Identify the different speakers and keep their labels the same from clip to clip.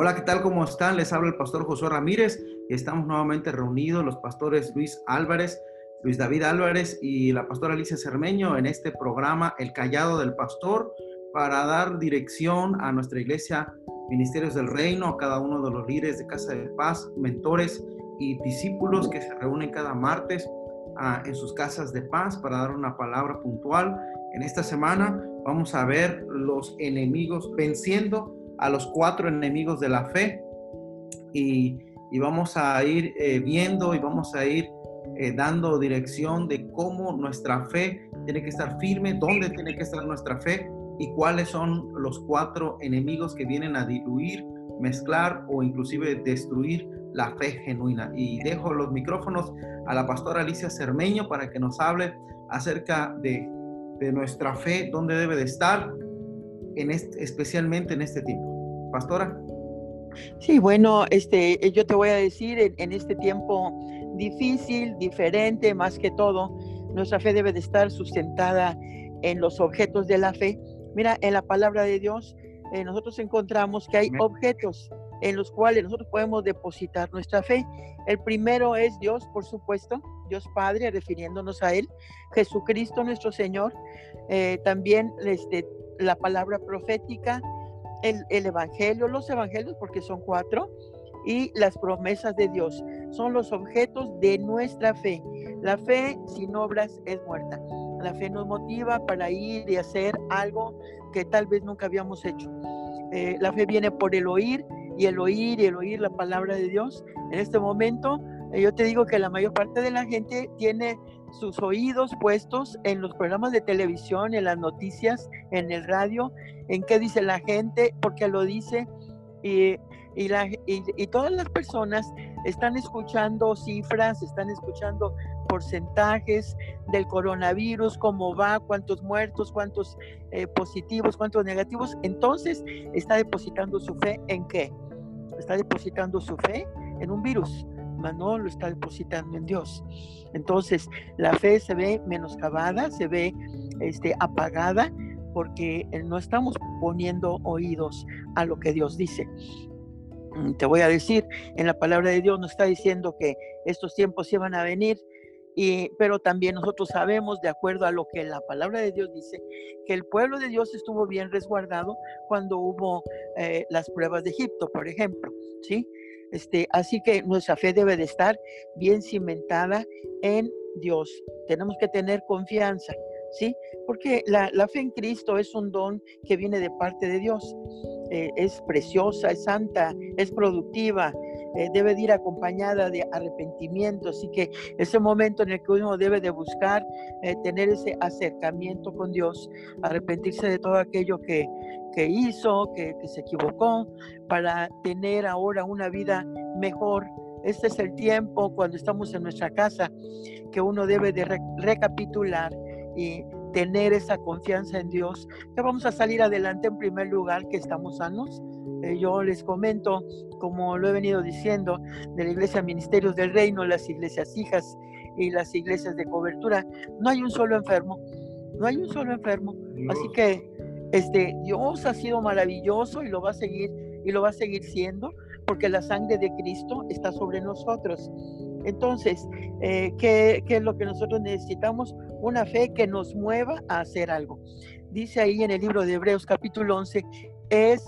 Speaker 1: Hola, ¿qué tal? ¿Cómo están? Les habla el pastor Josué Ramírez y estamos nuevamente reunidos los pastores Luis Álvarez, Luis David Álvarez y la pastora Alicia Cermeño en este programa El Callado del Pastor para dar dirección a nuestra iglesia Ministerios del Reino, a cada uno de los líderes de Casa de Paz, mentores y discípulos que se reúnen cada martes ah, en sus casas de paz para dar una palabra puntual. En esta semana vamos a ver los enemigos venciendo a los cuatro enemigos de la fe y, vamos a ir eh, viendo y vamos a ir eh, dando dirección de cómo nuestra fe tiene que estar firme, dónde tiene que estar nuestra fe y cuáles son los cuatro enemigos que vienen a diluir, mezclar o inclusive destruir la fe genuina. Y dejo los micrófonos a la pastora Alicia Cermeño para que nos hable acerca de, de nuestra fe, dónde debe de estar, en este, especialmente en este tiempo. Pastora.
Speaker 2: Sí, bueno, este, yo te voy a decir, en, en este tiempo difícil, diferente, más que todo, nuestra fe debe de estar sustentada en los objetos de la fe. Mira, en la palabra de Dios, eh, nosotros encontramos que hay objetos en los cuales nosotros podemos depositar nuestra fe. El primero es Dios, por supuesto, Dios Padre, refiriéndonos a Él, Jesucristo nuestro Señor, eh, también este, la palabra profética, el, el Evangelio, los Evangelios, porque son cuatro, y las promesas de Dios. Son los objetos de nuestra fe. La fe sin obras es muerta. La fe nos motiva para ir y hacer algo que tal vez nunca habíamos hecho. Eh, la fe viene por el oír y el oír y el oír la palabra de Dios. En este momento, eh, yo te digo que la mayor parte de la gente tiene sus oídos puestos en los programas de televisión, en las noticias, en el radio, en qué dice la gente, porque lo dice. Y, y, todas las personas están escuchando cifras, están escuchando porcentajes del coronavirus, cómo va, cuántos muertos, cuántos eh, positivos, cuántos negativos. Entonces, está depositando su fe en qué? Está depositando su fe en un virus, mas no lo está depositando en Dios. Entonces, la fe se ve menoscabada, se ve este, apagada, porque no estamos poniendo oídos a lo que Dios dice. Mm, te voy a decir, en la palabra de Dios nos está diciendo que estos tiempos iban a venir pero también nosotros sabemos, de acuerdo a lo que la palabra de Dios dice, que el pueblo de Dios estuvo bien resguardado cuando hubo eh, las pruebas de Egipto, por ejemplo, ¿sí? Este, así que nuestra fe debe de estar bien cimentada en Dios. Tenemos que tener confianza, ¿sí? Porque la, fe en Cristo es un don que viene de parte de Dios. Eh, es preciosa, es santa, es productiva, eh, debe de ir acompañada de arrepentimiento, así que ese momento en el que uno debe de buscar eh, tener ese acercamiento con Dios, arrepentirse de todo aquello que, que hizo, que, se equivocó, para tener ahora una vida mejor. Este es el tiempo cuando estamos en nuestra casa que uno debe de recapitular y tener esa confianza en Dios, que vamos a salir adelante en primer lugar, que estamos sanos, eh, yo les comento, como lo he venido diciendo, de la Iglesia Ministerios del Reino, las iglesias hijas y las iglesias de cobertura, no hay un solo enfermo, no hay un solo enfermo. Así que este, Dios ha sido maravilloso y lo va a seguir y lo va a seguir siendo porque la sangre de Cristo está sobre nosotros. Entonces, eh, ¿qué, ¿qué, es lo que nosotros necesitamos? Una fe que nos mueva a hacer algo. Dice ahí en el libro de Hebreos capítulo 11, es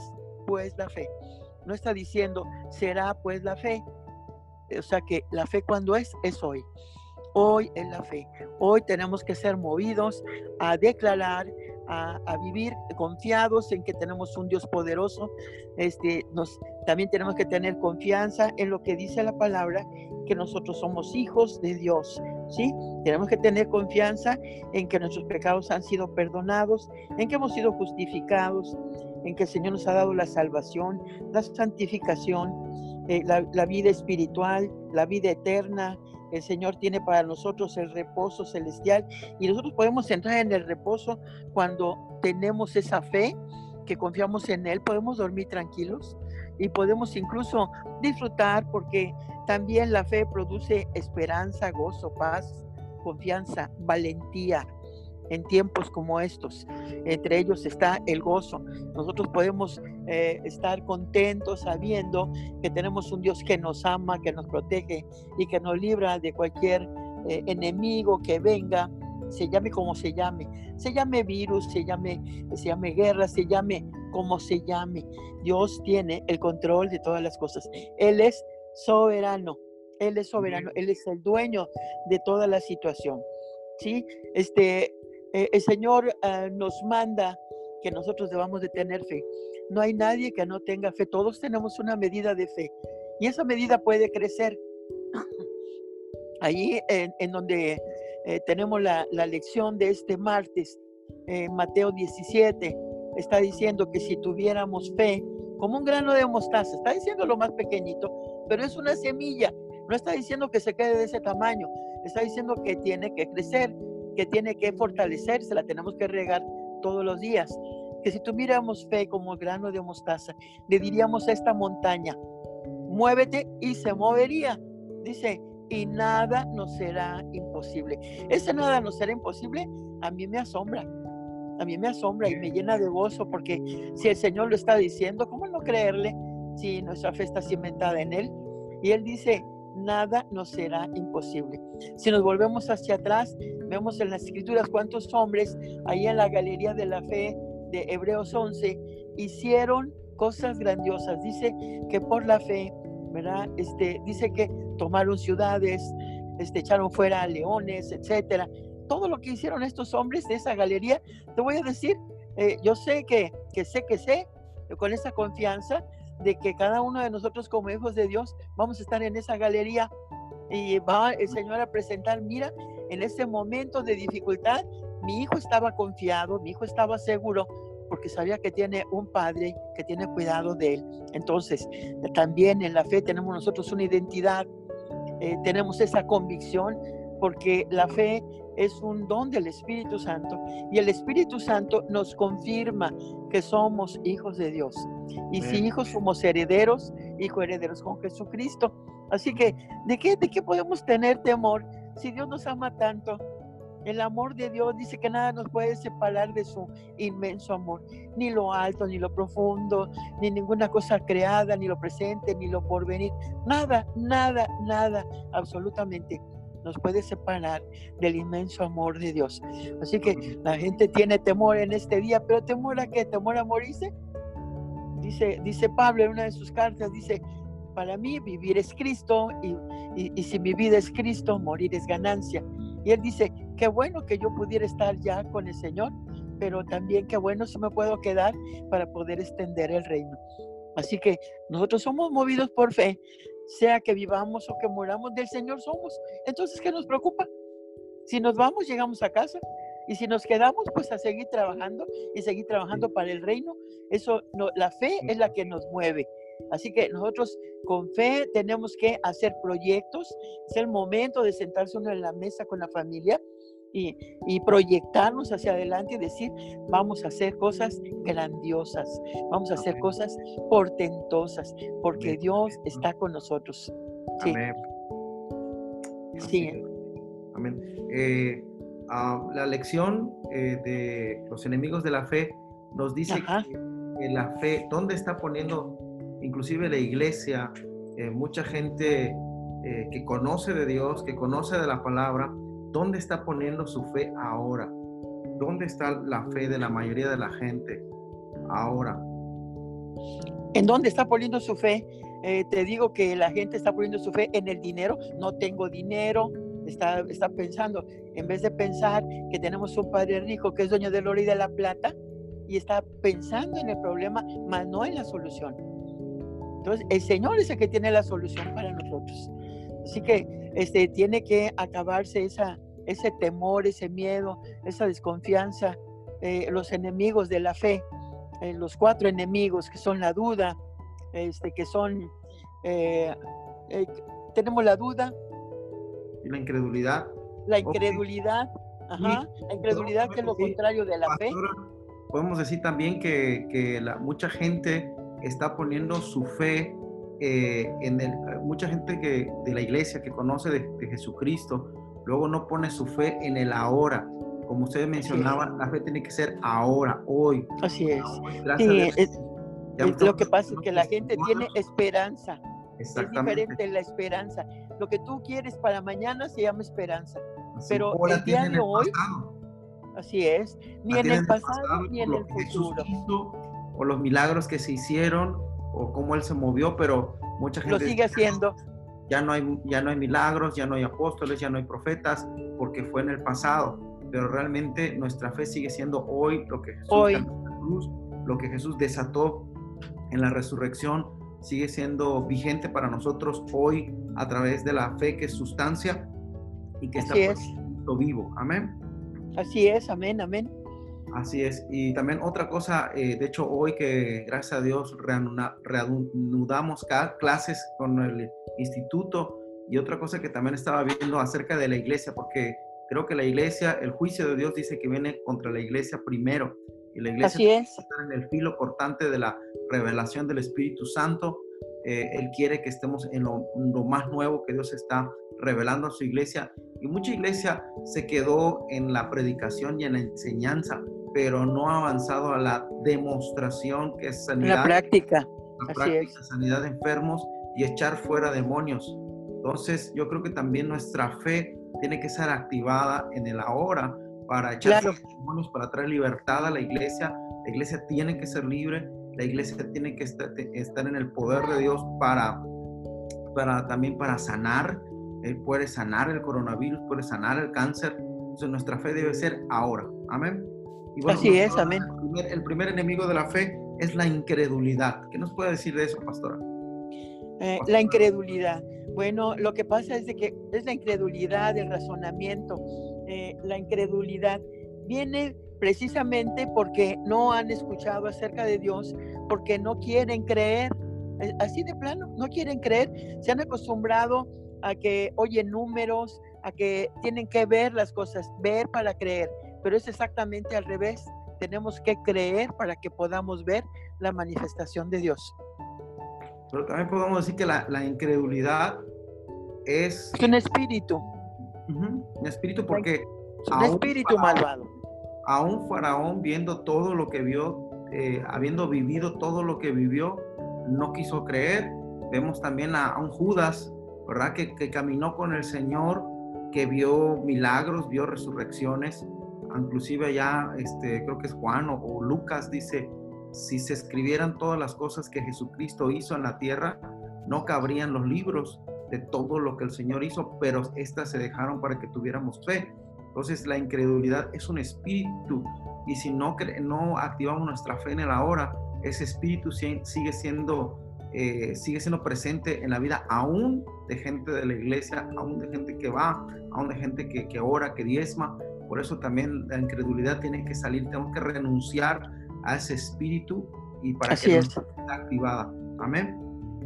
Speaker 2: pues la fe. No está diciendo, será pues la fe. O sea que la fe cuando es, es hoy. Hoy es la fe. Hoy tenemos que ser movidos a declarar, a, vivir confiados en que tenemos un Dios poderoso. Este, nos, también tenemos que tener confianza en lo que dice la palabra, que nosotros somos hijos de Dios. ¿sí? Tenemos que tener confianza en que nuestros pecados han sido perdonados, en que hemos sido justificados, en que el Señor nos ha dado la salvación, la santificación, eh, la, vida espiritual, la vida eterna. El Señor tiene para nosotros el reposo celestial y nosotros podemos entrar en el reposo cuando tenemos esa fe, que confiamos en Él, podemos dormir tranquilos y podemos incluso disfrutar porque también la fe produce esperanza, gozo, paz, confianza, valentía, en tiempos como estos. Entre ellos está el gozo. Nosotros podemos eh, estar contentos sabiendo que tenemos un Dios que nos ama, que nos protege y que nos libra de cualquier eh, enemigo que venga, se llame como se llame, se llame virus, se llame, se llame guerra, se llame como se llame. Dios tiene el control de todas las cosas. Él es soberano. Él es soberano, Él es el dueño de toda la situación. ¿sí? Este, eh, el Señor ah, nos manda que nosotros debamos de tener fe. No hay nadie que no tenga fe, todos tenemos una medida de fe y esa medida puede crecer. Allí en, donde eh, tenemos la, lección de este martes, Mateo 17, está diciendo que si tuviéramos fe, como un grano de mostaza, está diciendo lo más pequeñito, pero es una semilla, no está diciendo que se quede de ese tamaño, está diciendo que tiene que crecer, que tiene que fortalecerse, la tenemos que regar todos los días. Que si tuviéramos fe como el grano de mostaza, le diríamos a esta montaña, muévete y se movería. Dice, y nada nos será imposible. Ese nada nos será imposible, a mí me asombra. A mí me asombra y me llena de gozo porque si el Señor lo está diciendo, ¿cómo no creerle si nuestra fe está cimentada en Él? Y Él dice, nada nos será imposible. Si nos volvemos hacia atrás, vemos en las escrituras cuántos hombres ahí en la galería de la fe de Hebreos 11 hicieron cosas grandiosas. Dice que por la fe, ¿verdad? Este, dice que tomaron ciudades, este, echaron fuera a leones, etcétera. Todo lo que hicieron estos hombres de esa galería, te voy a decir, eh, yo sé que, que sé que sé, con esa confianza, de que cada uno de nosotros como hijos de Dios vamos a estar en esa galería y va el Señor a presentar, mira, en ese momento de dificultad, mi hijo estaba confiado, mi hijo estaba seguro, porque sabía que tiene un padre que tiene cuidado de él. Entonces, también en la fe tenemos nosotros una identidad, eh, tenemos esa convicción, porque la fe es un don del Espíritu Santo y el Espíritu Santo nos confirma que somos hijos de Dios. Y si hijos somos herederos, hijos herederos con Jesucristo. Así que, ¿de qué, ¿de qué podemos tener temor si Dios nos ama tanto? El amor de Dios dice que nada nos puede separar de su inmenso amor, ni lo alto, ni lo profundo, ni ninguna cosa creada, ni lo presente, ni lo porvenir. Nada, nada, nada, absolutamente nos puede separar del inmenso amor de Dios. Así que la gente tiene temor en este día, pero temor a qué? Temor a morirse. Dice, dice Pablo en una de sus cartas, dice, para mí vivir es Cristo y, y, si mi vida es Cristo, morir es ganancia. Y él dice, qué bueno que yo pudiera estar ya con el Señor, pero también qué bueno si me puedo quedar para poder extender el reino. Así que nosotros somos movidos por fe, sea que vivamos o que muramos, del Señor somos. Entonces, ¿qué nos preocupa? Si nos vamos, llegamos a casa. Y si nos quedamos, pues a seguir trabajando y seguir trabajando para el reino. Eso, no, la fe es la que nos mueve. Así que nosotros con fe tenemos que hacer proyectos. Es el momento de sentarse uno en la mesa con la familia y, proyectarnos hacia adelante y decir, vamos a hacer cosas grandiosas, vamos a hacer cosas portentosas, porque Dios está con nosotros.
Speaker 1: Sí. Amén. Sí. Amén. Eh, ah, la lección eh, de los enemigos de la fe nos dice que la fe, ¿dónde está poniendo inclusive la iglesia, eh, mucha gente que conoce de Dios, que conoce de la palabra, ¿Dónde está poniendo su fe ahora? ¿Dónde está la fe de la mayoría de la gente ahora?
Speaker 2: ¿En dónde está poniendo su fe? Eh, te digo que la gente está poniendo su fe en el dinero. No tengo dinero. Está, está pensando, en vez de pensar que tenemos un padre rico que es dueño del oro y de la plata, y está pensando en el problema, más no en la solución. Entonces, el Señor es el que tiene la solución para nosotros. Así que este, tiene que acabarse esa, ese temor, ese miedo, esa desconfianza, eh, los enemigos de la fe, eh, los cuatro enemigos que son la duda, este, que son, eh, tenemos la duda.
Speaker 1: Y la incredulidad.
Speaker 2: La incredulidad, ajá, la incredulidad que es lo contrario de la fe.
Speaker 1: Podemos decir también que, que la, mucha gente está poniendo su fe eh, en el, mucha gente que, de la iglesia que conoce de, Jesucristo, luego no pone su fe en el ahora, como usted mencionaba, la fe tiene que ser ahora, hoy.
Speaker 2: Así es. sí, lo que pasa es que la gente tiene esperanza. Es diferente la esperanza. Lo que tú quieres para mañana se llama esperanza. pero el día de hoy, así es, ni en el pasado ni en el futuro.
Speaker 1: o los milagros que se hicieron, o cómo él se movió, pero mucha gente...
Speaker 2: Lo sigue haciendo.
Speaker 1: Ya no, hay, ya no hay milagros, ya no hay apóstoles, ya no hay profetas, porque fue en el pasado. Pero realmente nuestra fe sigue siendo hoy lo que Jesús,
Speaker 2: hoy.
Speaker 1: lo que Jesús desató en la resurrección, sigue siendo vigente para nosotros hoy a través de la fe que es sustancia y que está vivo. Amén.
Speaker 2: Así es, amén, amén.
Speaker 1: Así es. Y también otra cosa, eh, de hecho hoy que gracias a Dios reanudamos clases con el instituto y otra cosa que también estaba viendo acerca de la iglesia, porque creo que la iglesia, el juicio de Dios dice que viene contra la iglesia primero. Y la iglesia
Speaker 2: está
Speaker 1: en el filo cortante de la revelación del Espíritu Santo. Eh, él quiere que estemos en lo, más nuevo que Dios está revelando a su iglesia. Y mucha iglesia se quedó en la predicación y en la enseñanza, pero no ha avanzado a la demostración que es sanidad.
Speaker 2: La práctica.
Speaker 1: La práctica, sanidad de enfermos y echar fuera demonios. Entonces, yo creo que también nuestra fe tiene que ser activada en el ahora para echar demonios, para traer libertad a la iglesia. La iglesia tiene que ser libre, la iglesia tiene que estar, en el poder de Dios para, para también para sanar. Él puede sanar el coronavirus, puede sanar el cáncer. Entonces nuestra fe debe ser ahora. Amén.
Speaker 2: Así es, amén.
Speaker 1: El primer, enemigo de la fe es la incredulidad. ¿Qué nos puede decir de eso, pastora?
Speaker 2: Eh, la incredulidad. Bueno, lo que pasa es de que es la incredulidad, el razonamiento, eh, la incredulidad viene precisamente porque no han escuchado acerca de Dios, porque no quieren creer, eh, así de plano, no quieren creer, se han acostumbrado a que oyen números, a que tienen que ver las cosas, ver para creer, pero es exactamente al revés, tenemos que creer para que podamos ver la manifestación de Dios.
Speaker 1: Pero también podemos decir que la, incredulidad es...
Speaker 2: un espíritu.
Speaker 1: un espíritu porque...
Speaker 2: un espíritu malvado.
Speaker 1: A un faraón viendo todo lo que vio, eh, habiendo vivido todo lo que vivió, no quiso creer. Vemos también a, un Judas, ¿verdad? Que, que, caminó con el Señor, que vio milagros, vio resurrecciones. Inclusive ya, este, creo que es Juan o Lucas dice, si se escribieran todas las cosas que Jesucristo hizo en la tierra, no cabrían los libros de todo lo que el Señor hizo, pero estas se dejaron para que tuviéramos fe. Entonces la incredulidad es un espíritu y si no, no activamos nuestra fe en el ahora, ese espíritu sigue siendo, eh, sigue siendo presente en la vida aún de gente de la iglesia, aún de gente que va, aún de gente que, que ora, que diezma. Por eso también la incredulidad tiene que salir, tenemos que renunciar a ese espíritu y para que
Speaker 2: es. esté
Speaker 1: activada. Amén.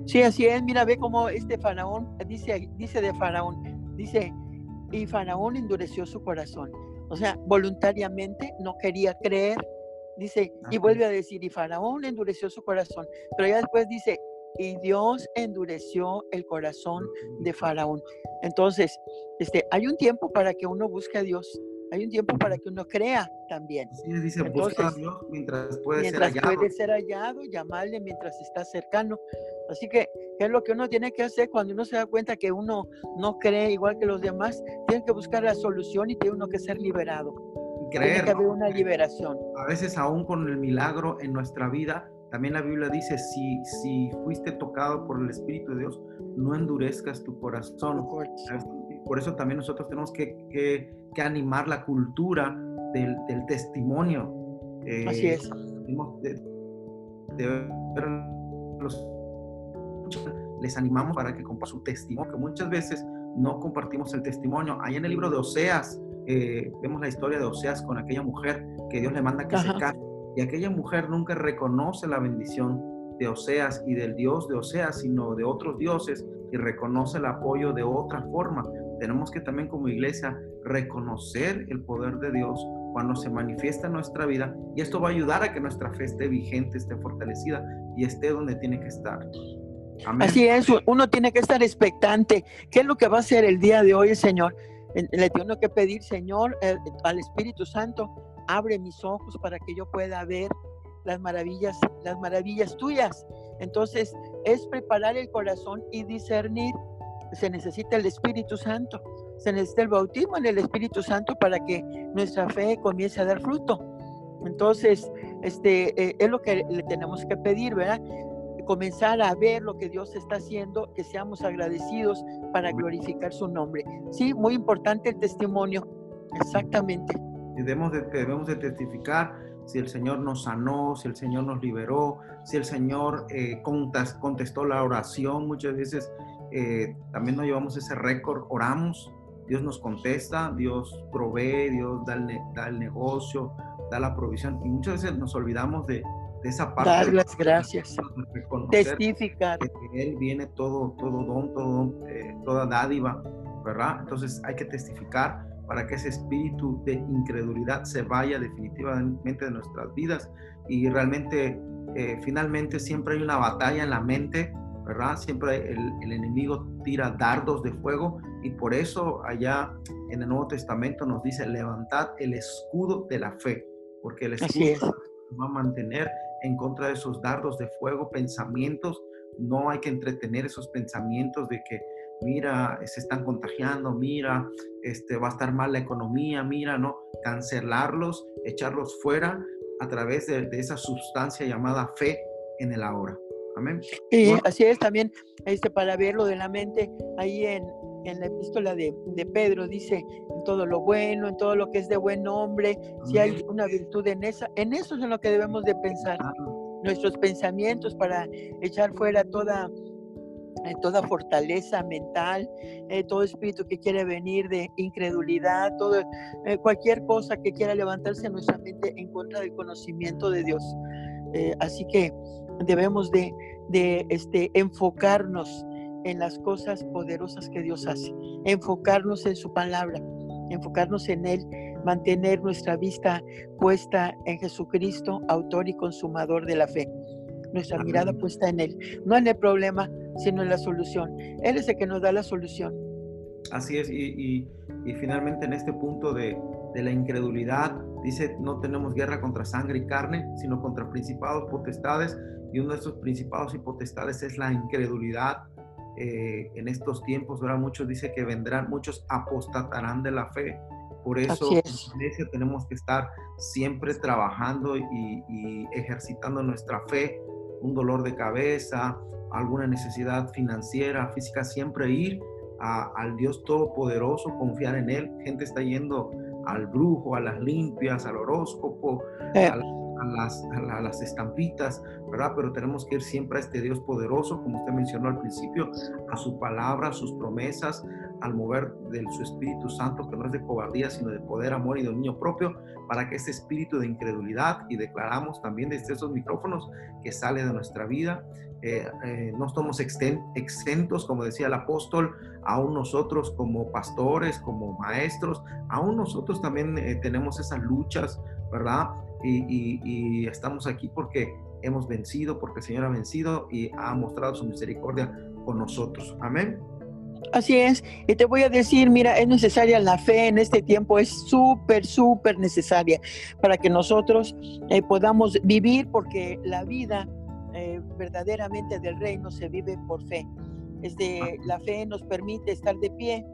Speaker 2: Sí, así es. Mira, ve cómo este faraón dice, dice de faraón, dice, y faraón endureció su corazón. O sea, voluntariamente no quería creer. Dice, y vuelve a decir, y faraón endureció su corazón. Pero ya después dice, y Dios endureció el corazón de faraón. Entonces, este, hay un tiempo para que uno busque a Dios hay un tiempo para que uno crea también.
Speaker 1: Sí, dice, busca a Dios mientras puede
Speaker 2: ser hallado. puede ser hallado, llamarle mientras está cercano. Así que, ¿qué es lo que uno tiene que hacer cuando uno se da cuenta que uno no cree igual que los demás? Tiene que buscar la solución y tiene uno que ser liberado.
Speaker 1: creer.
Speaker 2: Tiene que haber una liberación.
Speaker 1: A veces aún con el milagro en nuestra vida, también la Biblia dice, si, si fuiste tocado por el Espíritu de Dios, no endurezcas tu corazón. Por eso también nosotros tenemos que, animar la cultura del, testimonio.
Speaker 2: Eh, Así es.
Speaker 1: les animamos para que compartan su testimonio, que muchas veces no compartimos el testimonio. Ahí en el libro de Oseas, eh, vemos la historia de Oseas con aquella mujer que Dios le manda que se case. Y aquella mujer nunca reconoce la bendición de Oseas y del Dios de Oseas, sino de otros dioses y reconoce el apoyo de otra forma tenemos que también como iglesia reconocer el poder de Dios cuando se manifiesta en nuestra vida y esto va a ayudar a que nuestra fe esté vigente, esté fortalecida y esté donde tiene que estar.
Speaker 2: Así es, uno tiene que estar expectante. ¿Qué es lo que va a hacer el día de hoy, Señor? le tengo que pedir, Señor, eh, al Espíritu Santo, abre mis ojos para que yo pueda ver las maravillas, las maravillas tuyas. Entonces, es preparar el corazón y discernir. Se necesita el Espíritu Santo, se necesita el bautismo en el Espíritu Santo para que nuestra fe comience a dar fruto. Entonces, este eh, es lo que le tenemos que pedir, ¿verdad? Comenzar a ver lo que Dios está haciendo, que seamos agradecidos para glorificar su nombre. Sí, muy importante el testimonio, exactamente.
Speaker 1: Debemos de, debemos de testificar si el Señor nos sanó, si el Señor nos liberó, si el Señor eh, contestó la oración. Muchas veces eh, también nos llevamos ese récord, oramos, Dios nos contesta, Dios provee, Dios da el, da el negocio, da la provisión. Y muchas veces nos olvidamos de, esa parte.
Speaker 2: Dar las gracias. Testificar.
Speaker 1: Que Él viene todo, todo don, todo, eh, toda dádiva, ¿verdad? Entonces hay que testificar para que ese espíritu de incredulidad se vaya definitivamente de nuestras vidas. Y realmente eh, finalmente siempre hay una batalla en la mente, ¿verdad? Siempre el, el, enemigo tira dardos de fuego. Y por eso allá en el Nuevo Testamento nos dice levantad el escudo de la fe, porque el escudo va a mantener en contra de esos dardos de fuego, pensamientos, no hay que entretener esos pensamientos de que mira, se están contagiando, mira, este, va a estar mal la economía, mira, ¿no? Cancelarlos, echarlos fuera a través de, esa sustancia llamada fe en el ahora. Amén.
Speaker 2: Y así es también, este, para verlo de la mente, ahí en, en la epístola de, de, Pedro dice, en todo lo bueno, en todo lo que es de buen nombre, si hay una virtud en esa, en eso es en lo que debemos de pensar. Nuestros pensamientos para echar fuera toda eh, toda fortaleza mental, eh, todo espíritu que quiere venir de incredulidad, todo, eh, cualquier cosa que quiera levantarse en nuestra mente en contra del conocimiento de Dios. así que debemos de, de este, enfocarnos en las cosas poderosas que Dios hace, enfocarnos en su palabra, enfocarnos en Él, mantener nuestra vista puesta en Jesucristo, autor y consumador de la fe nuestra mirada puesta en Él, no en el problema, sino en la solución. Él es el que nos da la solución.
Speaker 1: Así es, y, finalmente en este punto de, la incredulidad, dice, no tenemos guerra contra sangre y carne, sino contra principados, potestades, y uno de esos principados y potestades es la incredulidad. Eh, en estos tiempos, ahora muchos dice que vendrán, muchos apostatarán de la fe. Por eso en iglesia tenemos que estar siempre trabajando y, y ejercitando nuestra fe un dolor de cabeza, alguna necesidad financiera, física, siempre ir al Dios Todopoderoso, confiar en Él. Gente está yendo al brujo, a las limpias, al horóscopo, eh. a, las, a, las, estampitas, ¿verdad? Pero tenemos que ir siempre a este Dios poderoso, como usted mencionó al principio, a su palabra, a sus promesas, al mover de su Espíritu Santo, que no es de cobardía, sino de poder, amor y dominio propio, para que ese espíritu de incredulidad, y declaramos también desde esos micrófonos que sale de nuestra vida, eh, eh, no estamos exentos, como decía el apóstol, aún nosotros como pastores, como maestros, aún nosotros también eh, tenemos esas luchas, ¿verdad? Y, estamos aquí porque hemos vencido, porque el Señor ha vencido y ha mostrado su misericordia con nosotros. Amén.
Speaker 2: Así es, y te voy a decir, mira, es necesaria la fe en este tiempo, es súper, súper necesaria para que nosotros podamos vivir, porque la vida eh, verdaderamente del reino se vive por fe. Este, la fe nos permite estar de pie,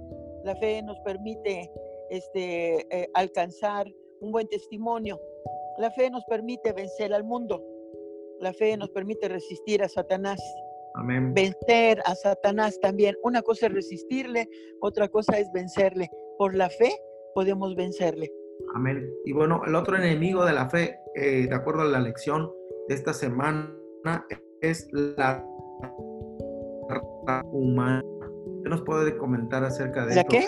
Speaker 2: la fe nos permite este, eh, alcanzar un buen testimonio, la fe nos permite vencer al mundo, la fe nos permite resistir a Satanás. Vencer a Satanás también. Una cosa es resistirle, otra cosa es vencerle. Por la fe podemos vencerle.
Speaker 1: Amén. Y bueno, el otro enemigo de la fe, eh, de acuerdo a la lección de esta semana, es la humana. ¿Qué nos puede comentar acerca de
Speaker 2: ¿La qué?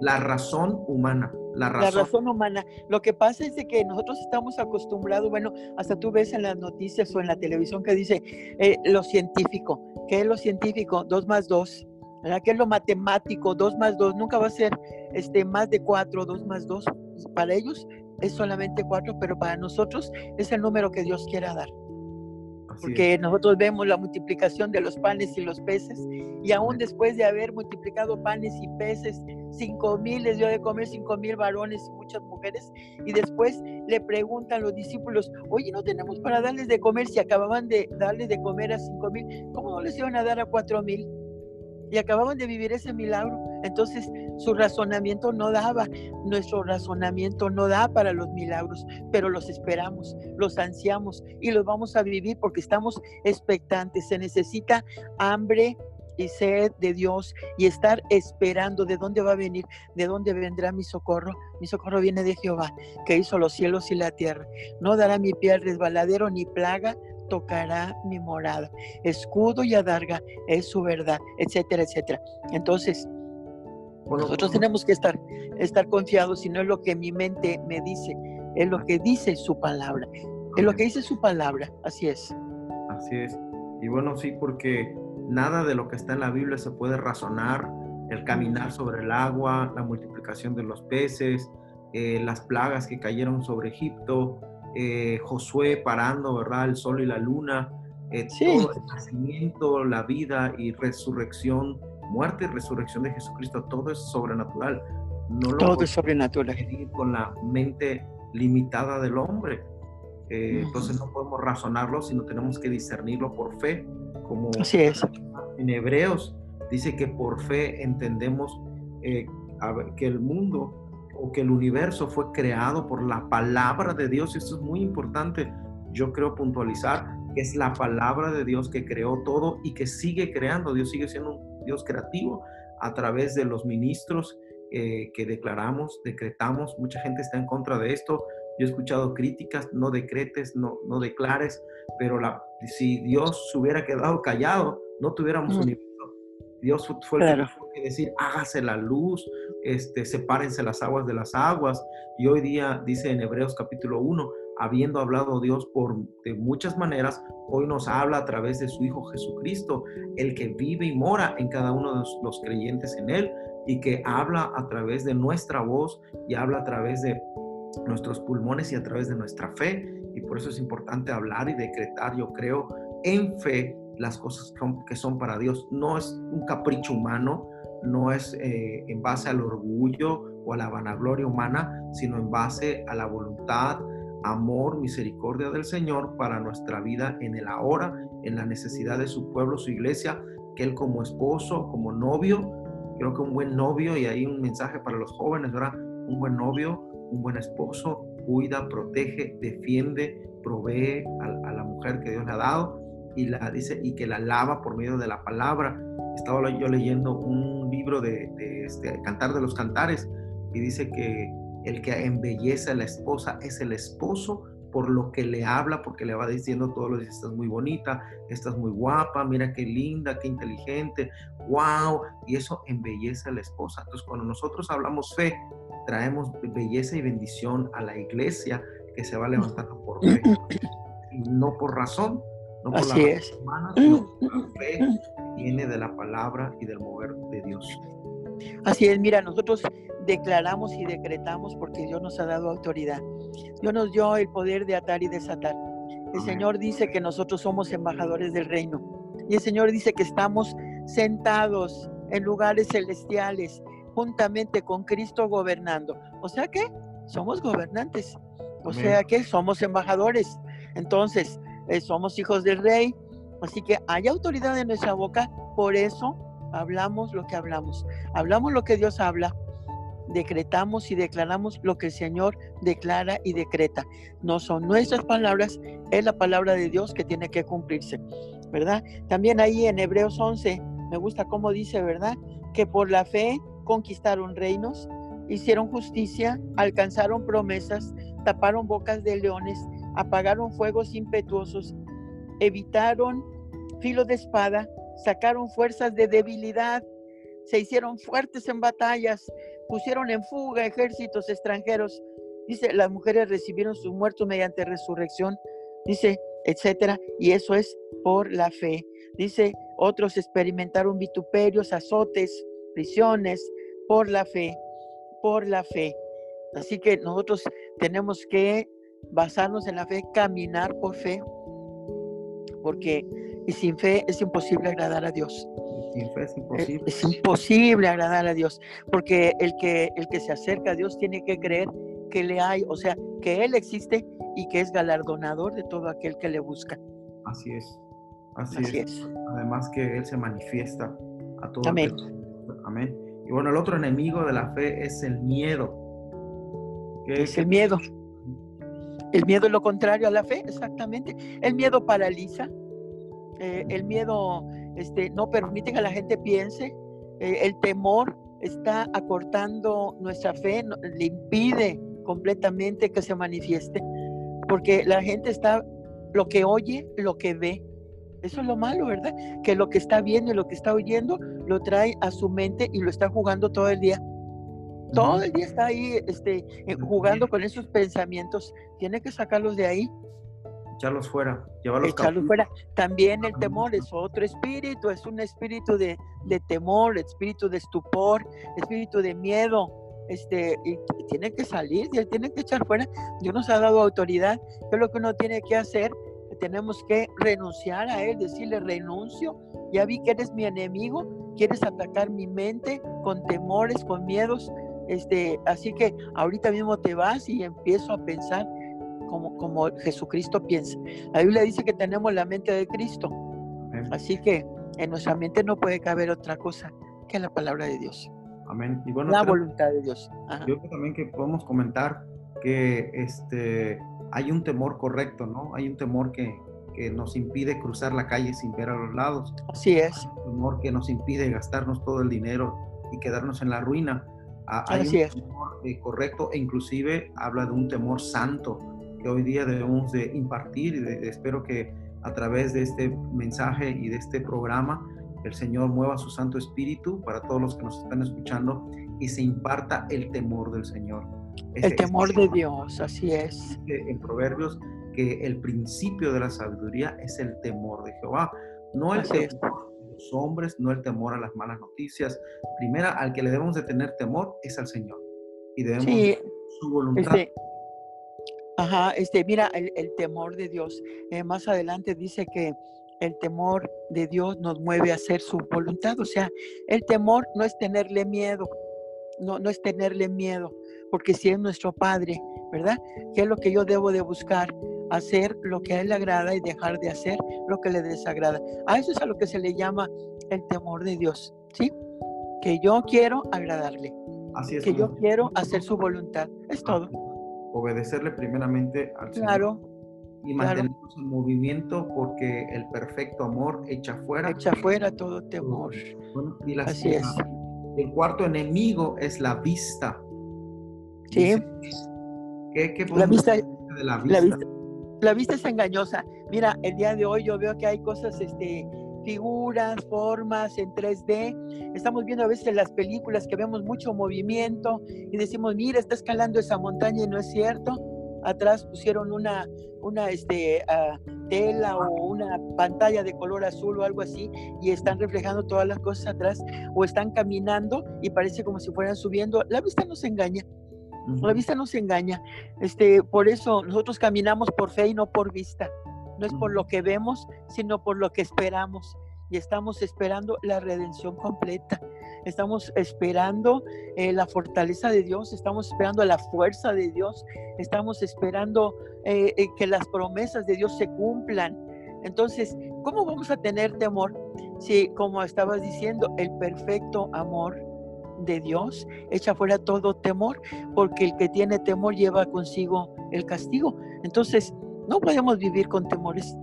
Speaker 1: La razón humana. La
Speaker 2: razón. humana. Lo que pasa es de que nosotros estamos acostumbrados, bueno, hasta tú ves en las noticias o en la televisión que dice eh, lo científico. ¿Qué es lo científico? Dos más dos. ¿Verdad? ¿Qué es lo matemático? Dos más dos. Nunca va a ser este, más de cuatro, dos más dos. Para ellos es solamente cuatro, pero para nosotros es el número que Dios quiera dar. Porque nosotros vemos la multiplicación de los panes y los peces, y aún después de haber multiplicado panes y peces, cinco mil les dio de comer cinco mil varones y muchas mujeres, y después le preguntan los discípulos, oye, no tenemos para darles de comer si acababan de darles de comer a cinco mil, ¿cómo no les iban a dar a cuatro mil? Y acababan de vivir ese milagro. Entonces su razonamiento no daba, nuestro razonamiento no da para los milagros, pero los esperamos, los ansiamos y los vamos a vivir porque estamos expectantes. Se necesita hambre y sed de Dios y estar esperando de dónde va a venir, de dónde vendrá mi socorro. Mi socorro viene de Jehová, que hizo los cielos y la tierra. No dará mi pie al resbaladero ni plaga tocará mi morada. Escudo y adarga es su verdad, etcétera, etcétera. Entonces, nosotros tenemos que estar, estar confiados y no es lo que mi mente me dice, es lo que dice su palabra. Es lo que dice su palabra, así es.
Speaker 1: Así es. Y bueno, sí, porque nada de lo que está en la Biblia se puede razonar. El caminar sobre el agua, la multiplicación de los peces, eh, las plagas que cayeron sobre Egipto, eh, Josué parando, ¿verdad? El sol y la luna, eh, todo el nacimiento, la vida y resurrección muerte y resurrección de Jesucristo, todo es sobrenatural.
Speaker 2: No lo todo es sobrenatural.
Speaker 1: Con la mente limitada del hombre. Eh, entonces no podemos razonarlo, sino tenemos que discernirlo por fe. Como
Speaker 2: Así es.
Speaker 1: En Hebreos dice que por fe entendemos eh, que el mundo o que el universo fue creado por la palabra de Dios. Y esto es muy importante. Yo creo puntualizar que es la palabra de Dios que creó todo y que sigue creando. Dios sigue siendo un Dios creativo a través de los ministros eh, que declaramos, decretamos. Mucha gente está en contra de esto. Yo he escuchado críticas, no decretes, no, no declares, pero la, si Dios se hubiera quedado callado, no tuviéramos universo. Dios fue el que tuvo que decir, hágase la luz, este, sepárense las aguas de las aguas. Y hoy día dice en Hebreos capítulo 1, habiendo hablado Dios por de muchas maneras, hoy nos habla a través de su Hijo Jesucristo, el que vive y mora en cada uno de los creyentes en Él y que habla a través de nuestra voz y habla a través de nuestros pulmones y a través de nuestra fe. Y por eso es importante hablar y decretar, yo creo, en fe las cosas que son para Dios. No es un capricho humano, no es eh, en base al orgullo o a la vanagloria humana, sino en base a la voluntad, amor, misericordia del Señor para nuestra vida en el ahora, en la necesidad de su pueblo, su iglesia, que Él como esposo, como novio, creo que un buen novio, y ahí un mensaje para los jóvenes, ¿verdad? Un buen novio, un buen esposo, cuida, protege, defiende, provee a, la mujer que Dios le ha dado y la dice y que la lava por medio de la palabra. Estaba yo leyendo un libro de, de este, Cantar de los Cantares y dice que el que embellece a la esposa es el esposo por lo que le habla, porque le va diciendo todos los días, estás muy bonita, estás muy guapa, mira qué linda, qué inteligente, wow, y eso embellece a la esposa. Entonces, cuando nosotros hablamos fe, traemos belleza y bendición a la iglesia que se va levantando por fe, no por razón, no por
Speaker 2: Así es.
Speaker 1: sino por fe viene de la palabra y del mover de Dios.
Speaker 2: Así es, mira, nosotros declaramos y decretamos porque Dios nos ha dado autoridad. Dios nos dio el poder de atar y desatar. El Señor dice que nosotros somos embajadores del reino. Y el Señor dice que estamos sentados en lugares celestiales juntamente con Cristo gobernando. O sea que somos gobernantes. O sea que somos embajadores. Entonces, eh, somos hijos del rey. Así que hay autoridad en nuestra boca. Por eso hablamos lo que hablamos. Hablamos lo que Dios habla. Decretamos y declaramos lo que el Señor declara y decreta. No son nuestras palabras, es la palabra de Dios que tiene que cumplirse, ¿verdad? También ahí en Hebreos 11, me gusta cómo dice, ¿verdad? Que por la fe conquistaron reinos, hicieron justicia, alcanzaron promesas, taparon bocas de leones, apagaron fuegos impetuosos, evitaron filo de espada, sacaron fuerzas de debilidad, se hicieron fuertes en batallas, pusieron en fuga ejércitos extranjeros. Dice, las mujeres recibieron sus muertos mediante resurrección, dice, etcétera, y eso es por la fe. Dice, otros experimentaron vituperios, azotes, prisiones, por la fe, por la fe. Así que nosotros tenemos que basarnos en la fe, caminar por fe, porque sin fe es imposible agradar a Dios.
Speaker 1: Sin fe es
Speaker 2: Eh,
Speaker 1: imposible.
Speaker 2: Es imposible agradar a Dios, porque el que, el que se acerca a Dios tiene que creer que le hay, o sea, que Él existe y que es galardonador de todo aquel que le busca.
Speaker 1: Así es. Así,
Speaker 2: Así
Speaker 1: es.
Speaker 2: es.
Speaker 1: Además que Él se manifiesta a todo.
Speaker 2: Amén.
Speaker 1: aquel- Amén. Y bueno, el otro enemigo de la fe es el miedo. ¿Qué-
Speaker 2: Es el miedo. El miedo es lo contrario a la fe, exactamente. El miedo paraliza. eh, el miedo este, no permite que la gente piense. eh, el temor está acortando nuestra fe, le impide completamente que se manifieste. Porque la gente está, lo que oye, lo que ve. Eso es lo malo, ¿verdad? Que lo que está viendo y lo que está oyendo lo trae a su mente y lo está jugando todo el día. Todo el día está ahí este, eh, jugando con esos pensamientos. Tiene que sacarlos de ahí,
Speaker 1: Echarlos fuera. Llevarlos
Speaker 2: echarlos fuera. También el temor es otro espíritu, es un espíritu de, de temor, espíritu de estupor, espíritu de miedo. Este, y tiene que salir, tiene que echar fuera. Dios nos ha dado autoridad. ¿Qué es lo que uno tiene que hacer? Tenemos que renunciar a él, decirle renuncio. Ya vi que eres mi enemigo, quieres atacar mi mente con temores, con miedos. Este, así que ahorita mismo te vas y empiezo a pensar como, como Jesucristo piensa. La Biblia dice que tenemos la mente de Cristo,
Speaker 1: Amén.
Speaker 2: así que en nuestra mente no puede caber otra cosa que la palabra de Dios,
Speaker 1: Amén. Y bueno,
Speaker 2: la
Speaker 1: creo-
Speaker 2: voluntad de Dios. Ajá.
Speaker 1: yo creo también que podemos comentar que este, hay un temor correcto, ¿no? Hay un temor que, que nos impide cruzar la calle sin ver a los lados.
Speaker 2: Así es,
Speaker 1: un temor que nos impide gastarnos todo el dinero y quedarnos en la ruina. Hay
Speaker 2: Así
Speaker 1: un
Speaker 2: es.
Speaker 1: temor eh, correcto e inclusive habla de un temor santo que hoy día debemos de impartir y de- espero que a través de este mensaje y de este programa el Señor mueva su Santo Espíritu para todos los que nos están escuchando y se imparta el temor del Señor.
Speaker 2: El temor de Dios, así es.
Speaker 1: en Proverbios que el principio de la sabiduría es el temor de Jehová, no el
Speaker 2: Así
Speaker 1: temor los hombres, no el temor a las malas noticias. Primera, al que le debemos de tener temor es al Señor y debemos
Speaker 2: Sí,
Speaker 1: de su voluntad.
Speaker 2: este, ajá, este, mira, el, el temor de Dios. Eh, más adelante dice que el temor de Dios nos mueve a hacer su voluntad. O sea, el temor no es tenerle miedo, no, no es tenerle miedo, porque si es nuestro Padre, ¿verdad? ¿Qué es lo que yo debo de buscar? Hacer lo que a Él le agrada y dejar de hacer lo que le desagrada. A eso es a lo que se le llama el temor de Dios, ¿sí? Que yo quiero agradarle,
Speaker 1: Así es.
Speaker 2: que yo quiero hacer su voluntad. Es todo.
Speaker 1: Obedecerle primeramente al Señor
Speaker 2: Claro,
Speaker 1: y
Speaker 2: claro.
Speaker 1: mantenernos en movimiento porque el perfecto amor echa fuera.
Speaker 2: echa fuera todo temor.
Speaker 1: Bueno, y la-
Speaker 2: Así es.
Speaker 1: El cuarto enemigo es la vista.
Speaker 2: Sí.
Speaker 1: ¿Qué, qué
Speaker 2: La vista,
Speaker 1: de la
Speaker 2: la
Speaker 1: vista?
Speaker 2: La vista es engañosa. Mira, el día de hoy yo veo que hay cosas, este, figuras, formas en 3D. Estamos viendo a veces en las películas que vemos mucho movimiento y decimos, mira, está escalando esa montaña y no es cierto. Atrás pusieron una, una este, ah, tela o una pantalla de color azul o algo así y están reflejando todas las cosas atrás o están caminando y parece como si fueran subiendo. La vista nos engaña. La vista nos engaña. Este, por eso nosotros caminamos por fe y no por vista. No es por lo que vemos, sino por lo que esperamos. Y estamos esperando la redención completa. Estamos esperando eh, la fortaleza de Dios, estamos esperando la fuerza de Dios, estamos esperando eh, eh, que las promesas de Dios se cumplan. Entonces, ¿cómo vamos a tener temor si, como estabas diciendo, el perfecto amor de Dios echa fuera todo temor? porque el que tiene temor lleva consigo el castigo. Entonces, no podemos vivir con temores.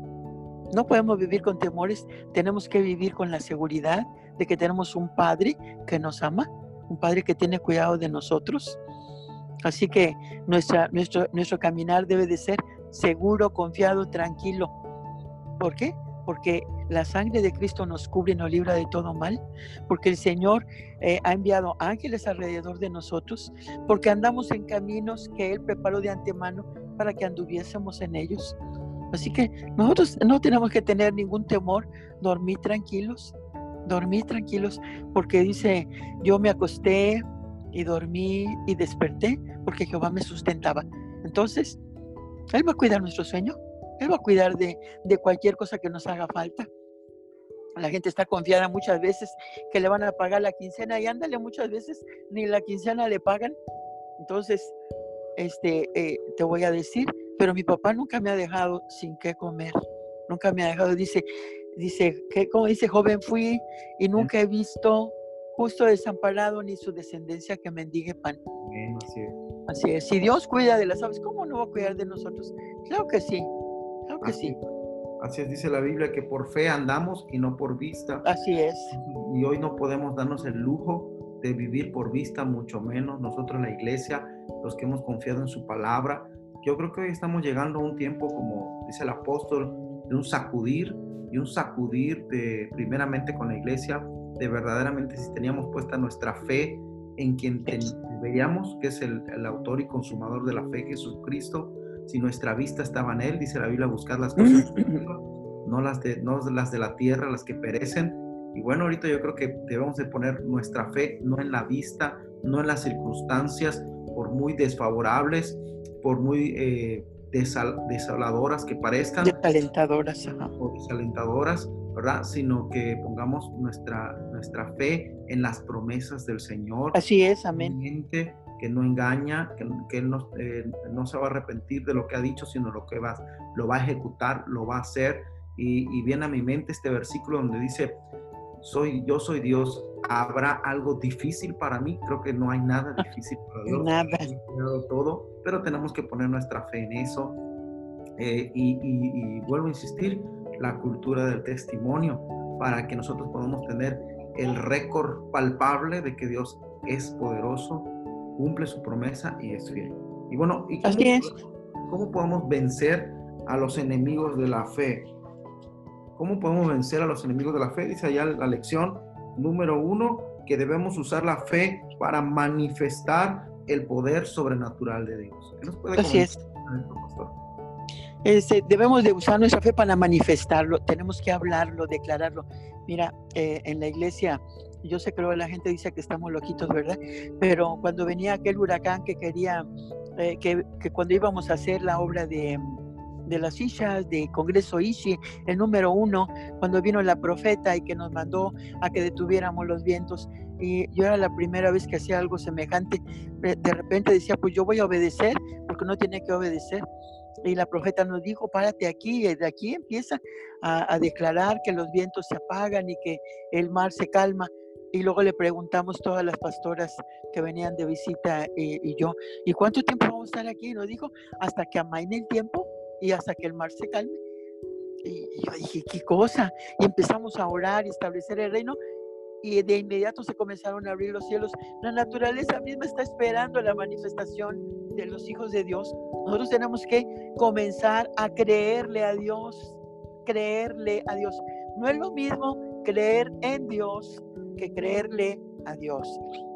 Speaker 2: No podemos vivir con temores. Tenemos que vivir con la seguridad de que tenemos un Padre que nos ama, un Padre que tiene cuidado de nosotros. Así que nuestra, nuestro, nuestro caminar debe de ser seguro, confiado, tranquilo. ¿Por qué? Porque la sangre de Cristo nos cubre y nos libra de todo mal. Porque el Señor eh, ha enviado ángeles alrededor de nosotros. Porque andamos en caminos que Él preparó de antemano para que anduviésemos en ellos. Así que nosotros no tenemos que tener ningún temor, dormir tranquilos, dormir tranquilos, porque dice, yo me acosté y dormí y desperté porque Jehová me sustentaba. Entonces, Él va a cuidar nuestro sueño, Él va a cuidar de, de cualquier cosa que nos haga falta. La gente está confiada muchas veces que le van a pagar la quincena y ándale muchas veces ni la quincena le pagan. Entonces, este, eh, te voy a decir, pero mi papá nunca me ha dejado sin qué comer. Nunca me ha dejado, dice, dice, que como dice, joven fui y nunca he visto justo desamparado ni su descendencia que mendigue pan. así es. Así es. Si Dios cuida de las aves, ¿cómo no va a cuidar de nosotros? Claro que sí. Claro que sí.
Speaker 1: Así es, dice la Biblia, que por fe andamos y no por vista.
Speaker 2: Así es.
Speaker 1: Y hoy no podemos darnos el lujo de vivir por vista, mucho menos nosotros la iglesia, los que hemos confiado en su palabra. Yo creo que hoy estamos llegando a un tiempo, como dice el apóstol, de un sacudir y un sacudir de primeramente con la iglesia, de verdaderamente si teníamos puesta nuestra fe en quien veíamos, que es el, el autor y consumador de la fe, Jesucristo, si nuestra vista estaba en Él, dice la Biblia, buscar las cosas, no las, de, no las de la tierra, las que perecen. Y bueno, ahorita yo creo que debemos de poner nuestra fe no en la vista, no en las circunstancias, por muy desfavorables, por muy eh, desaladoras que parezcan.
Speaker 2: Desalentadoras.
Speaker 1: O desalentadoras, ¿verdad? Sino que pongamos nuestra, nuestra fe en las promesas del Señor.
Speaker 2: Así es, amén
Speaker 1: que no engaña, que, Él eh, no, se va a arrepentir de lo que ha dicho, sino lo que va, lo va a ejecutar, lo va a hacer. Y, viene a mi mente este versículo donde dice, soy, yo soy Dios, ¿habrá algo difícil para mí? Creo que no hay nada difícil para Dios.
Speaker 2: Nada.
Speaker 1: Todo, pero tenemos que poner nuestra fe en eso. Eh, y, y vuelvo a insistir, la cultura del testimonio, para que nosotros podamos tener el récord palpable de que Dios es poderoso, cumple su promesa y es fiel. Y bueno, ¿y cómo, ¿cómo podemos vencer a los enemigos de la fe? ¿Cómo podemos vencer a los enemigos de la fe? Dice allá la lección número uno, que debemos usar la fe para manifestar el poder sobrenatural de Dios.
Speaker 2: Así es. Este, debemos de usar nuestra fe para manifestarlo, tenemos que hablarlo, declararlo. Mira, eh, en la iglesia yo sé que la gente dice que estamos loquitos, ¿verdad? Pero cuando venía aquel huracán que quería, eh, que, cuando íbamos a hacer la obra de, de las sillas de Congreso Ishi, el número uno, cuando vino la profeta y que nos mandó a que detuviéramos los vientos, y yo era la primera vez que hacía algo semejante, de repente decía, pues yo voy a obedecer, porque no tiene que obedecer. Y la profeta nos dijo, párate aquí, y de aquí empieza a, a declarar que los vientos se apagan y que el mar se calma. Y luego le preguntamos todas las pastoras que venían de visita eh, y yo, ¿y cuánto tiempo vamos a estar aquí? Y nos dijo, hasta que amaine el tiempo y hasta que el mar se calme. Y, yo dije, ¿qué cosa? Y empezamos a orar y establecer el reino y de inmediato se comenzaron a abrir los cielos. La naturaleza misma está esperando la manifestación de los hijos de Dios. Nosotros tenemos que comenzar a creerle a Dios, creerle a Dios. No es lo mismo creer en Dios que creerle a Dios.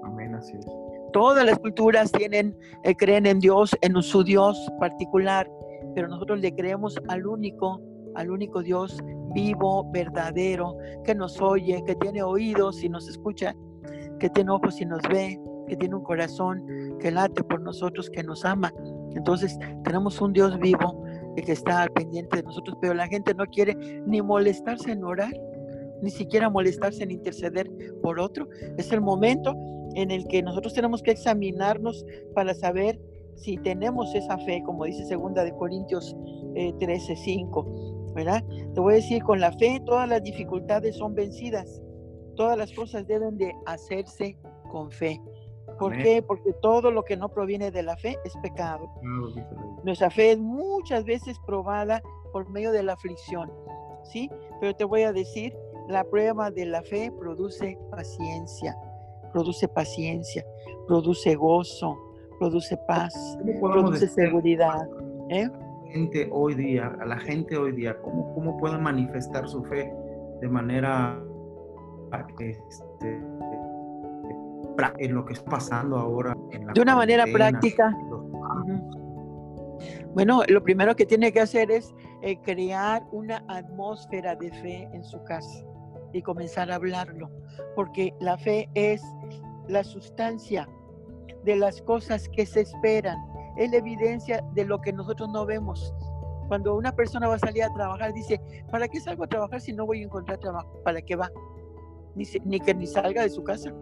Speaker 1: Amén, así es.
Speaker 2: Todas las culturas tienen, eh, creen en Dios, en su Dios particular, pero nosotros le creemos al único, al único Dios vivo, verdadero, que nos oye, que tiene oídos y nos escucha, que tiene ojos y nos ve, que tiene un corazón que late por nosotros, que nos ama. Entonces tenemos un Dios vivo que está al pendiente de nosotros, pero la gente no quiere ni molestarse en orar ni siquiera molestarse en interceder por otro. Es el momento en el que nosotros tenemos que examinarnos para saber si tenemos esa fe, como dice segunda de Corintios 13, eh, 5, ¿verdad? Te voy a decir, con la fe todas las dificultades son vencidas. Todas las cosas deben de hacerse con fe. ¿Por qué? Porque todo lo que no proviene de la fe es pecado. Nuestra fe es muchas veces probada por medio de la aflicción, ¿sí? Pero te voy a decir la prueba de la fe produce paciencia, produce paciencia, produce gozo, produce paz, produce seguridad.
Speaker 1: ¿eh? Gente hoy día, a la gente hoy día, ¿cómo, cómo puede manifestar su fe de manera este, en lo que está pasando ahora?
Speaker 2: de una manera práctica. Bueno, lo primero que tiene que hacer es eh, crear una atmósfera de fe en su casa y comenzar a hablarlo, porque la fe es la sustancia de las cosas que se esperan, es la evidencia de lo que nosotros no vemos. Cuando una persona va a salir a trabajar, dice, ¿para qué salgo a trabajar si no voy a encontrar trabajo? ¿Para qué va? Ni, ni que ni salga de su casa.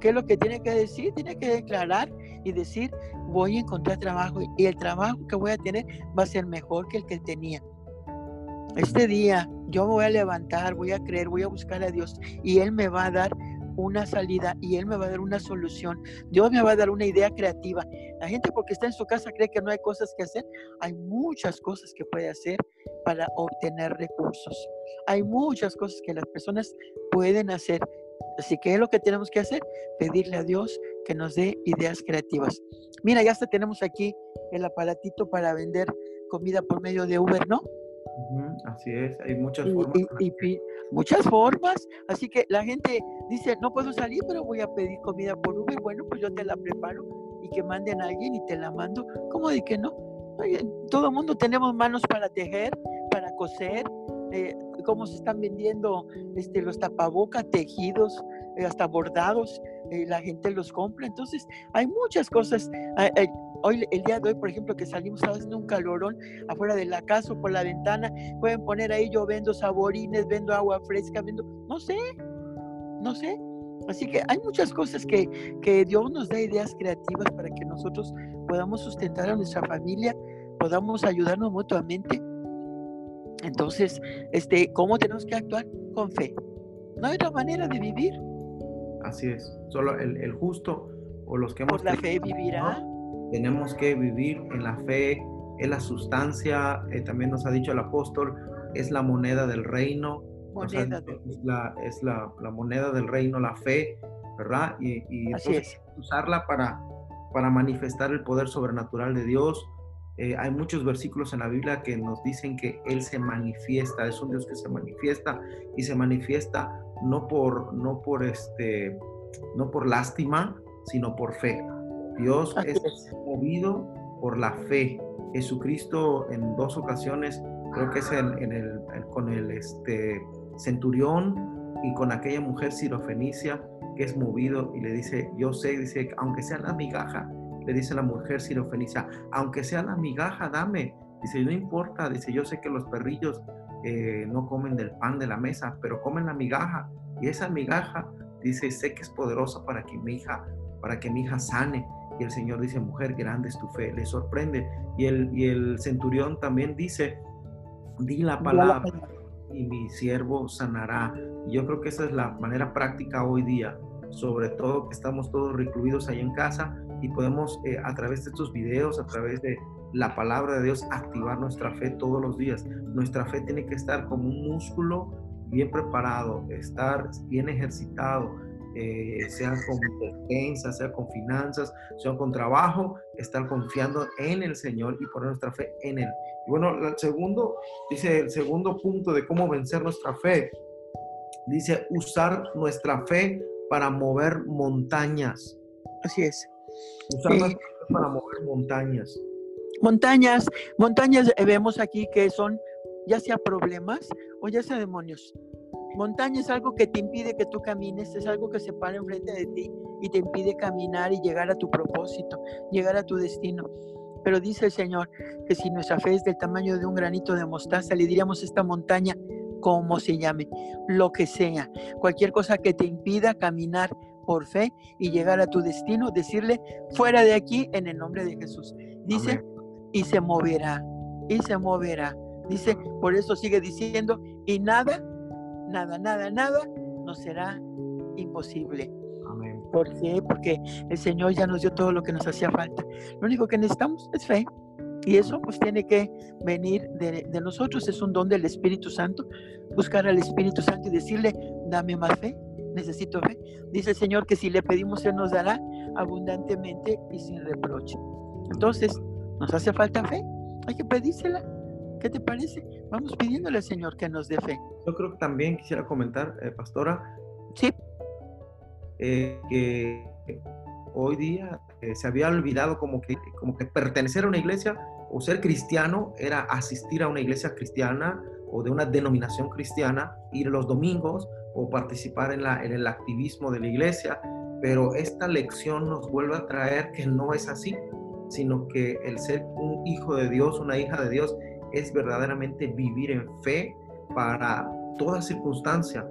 Speaker 2: ¿Qué es lo que tiene que decir? Tiene que declarar y decir, voy a encontrar trabajo y el trabajo que voy a tener va a ser mejor que el que tenía. Este día yo me voy a levantar, voy a creer, voy a buscar a Dios y Él me va a dar una salida y Él me va a dar una solución. Dios me va a dar una idea creativa. La gente porque está en su casa cree que no hay cosas que hacer. Hay muchas cosas que puede hacer para obtener recursos. Hay muchas cosas que las personas pueden hacer. Así que lo que tenemos que hacer, pedirle a Dios que nos dé ideas creativas. Mira, ya hasta tenemos aquí el aparatito para vender comida por medio de Uber, ¿no?
Speaker 1: Así es, hay muchas formas.
Speaker 2: Y, muchas formas. Así que la gente dice, no puedo salir, pero voy a pedir comida por Uber. Bueno, pues yo te la preparo y que manden a alguien y te la mando. ¿Cómo de que no? todo el mundo tenemos manos para tejer, para coser. Eh, cómo se están vendiendo este, los tapabocas tejidos, eh, hasta bordados, eh, la gente los compra. Entonces, hay muchas cosas. Hoy, el día de hoy, por ejemplo, que salimos haciendo un calorón afuera de la casa o por la ventana, pueden poner ahí yo vendo saborines, vendo agua fresca, vendo, no sé, no sé. Así que hay muchas cosas que, que Dios nos da ideas creativas para que nosotros podamos sustentar a nuestra familia, podamos ayudarnos mutuamente. Entonces, este, ¿cómo tenemos que actuar? Con fe. No hay otra manera de vivir.
Speaker 1: Así es. Solo el, el justo o los que hemos...
Speaker 2: Por la fe vivirá.
Speaker 1: Tenemos que vivir en la fe, es la sustancia, eh, también nos ha dicho el apóstol, es la moneda del reino.
Speaker 2: Moneda
Speaker 1: es, la, es la, la, moneda del reino, la fe, ¿verdad? Y, y usarla para, para manifestar el poder sobrenatural de Dios. Eh, hay muchos versículos en la Biblia que nos dicen que Él se manifiesta, es un Dios que se manifiesta y se manifiesta no por, no por, este, no por lástima, sino por fe. Dios es, movido por la fe. Jesucristo en dos ocasiones, creo que es en, el, con el este, centurión y con aquella mujer sirofenicia que es movido y le dice, yo sé, dice, aunque sea la migaja, le dice la mujer sirofenicia, aunque sea la migaja, dame. Dice, no importa, dice, yo sé que los perrillos eh, no comen del pan de la mesa, pero comen la migaja. Y esa migaja, dice, sé que es poderosa para que mi hija, para que mi hija sane. Y el Señor dice, mujer, grande es tu fe, le sorprende. Y el, y el centurión también dice, di la palabra y mi siervo sanará. Y yo creo que esa es la manera práctica hoy día, sobre todo que estamos todos recluidos ahí en casa y podemos eh, a través de estos videos, a través de la palabra de Dios, activar nuestra fe todos los días. Nuestra fe tiene que estar como un músculo bien preparado, estar bien ejercitado, eh, sea con defensa, sea con finanzas, sea con trabajo, estar confiando en el Señor y poner nuestra fe en Él. Y bueno, el segundo, dice el segundo punto de cómo vencer nuestra fe, dice usar nuestra fe para mover montañas.
Speaker 2: Así es.
Speaker 1: Usar nuestra fe para mover montañas.
Speaker 2: Montañas, montañas eh, vemos aquí que son ya sea problemas o ya sea demonios. Montaña es algo que te impide que tú camines, es algo que se para enfrente de ti y te impide caminar y llegar a tu propósito, llegar a tu destino. Pero dice el Señor que si nuestra fe es del tamaño de un granito de mostaza, le diríamos esta montaña, como se llame, lo que sea, cualquier cosa que te impida caminar por fe y llegar a tu destino, decirle, fuera de aquí en el nombre de Jesús. Dice, y se moverá, y se moverá. Dice, por eso sigue diciendo, y nada nada, nada, nada nos será imposible.
Speaker 1: Amén.
Speaker 2: ¿Por qué? Porque el Señor ya nos dio todo lo que nos hacía falta. Lo único que necesitamos es fe. Y eso pues tiene que venir de, de, nosotros, es un don del Espíritu Santo. Buscar al Espíritu Santo y decirle, dame más fe, necesito fe. Dice el Señor que si le pedimos, Él nos dará abundantemente y sin reproche. Entonces, nos hace falta fe, hay que pedírsela. ¿Qué te parece? Vamos pidiéndole al Señor que nos dé fe.
Speaker 1: Yo creo que también quisiera comentar, eh, pastora.
Speaker 2: Sí.
Speaker 1: Eh, que hoy día eh, se había olvidado como que, como que pertenecer a una iglesia o ser cristiano era asistir a una iglesia cristiana o de una denominación cristiana, ir los domingos o participar en, la, en el activismo de la iglesia. Pero esta lección nos vuelve a traer que no es así, sino que el ser un hijo de Dios, una hija de Dios, es verdaderamente vivir en fe para toda circunstancia.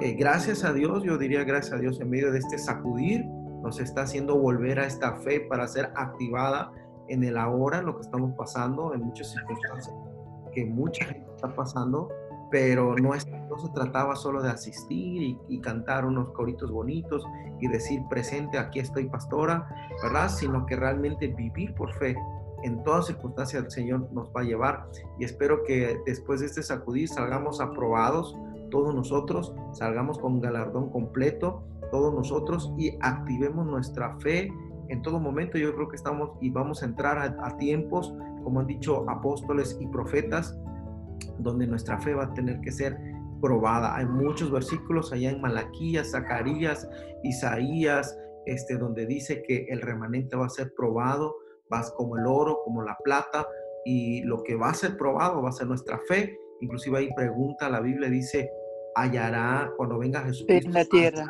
Speaker 1: Eh, gracias a Dios, yo diría gracias a Dios en medio de este sacudir, nos está haciendo volver a esta fe para ser activada en el ahora, lo que estamos pasando, en muchas circunstancias que mucha gente está pasando, pero no, es, no se trataba solo de asistir y, cantar unos coritos bonitos y decir presente, aquí estoy pastora, ¿verdad? Sino que realmente vivir por fe en todas circunstancias el Señor nos va a llevar y espero que después de este sacudir salgamos aprobados todos nosotros, salgamos con galardón completo todos nosotros y activemos nuestra fe en todo momento. Yo creo que estamos y vamos a entrar a tiempos, como han dicho apóstoles y profetas, donde nuestra fe va a tener que ser probada. Hay muchos versículos allá en Malaquías, Zacarías, Isaías, este, donde dice que el remanente va a ser probado, vas como el oro, como la plata, y lo que va a ser probado va a ser nuestra fe. Inclusive ahí pregunta, la Biblia dice, hallará cuando venga Jesús.
Speaker 2: En la tierra.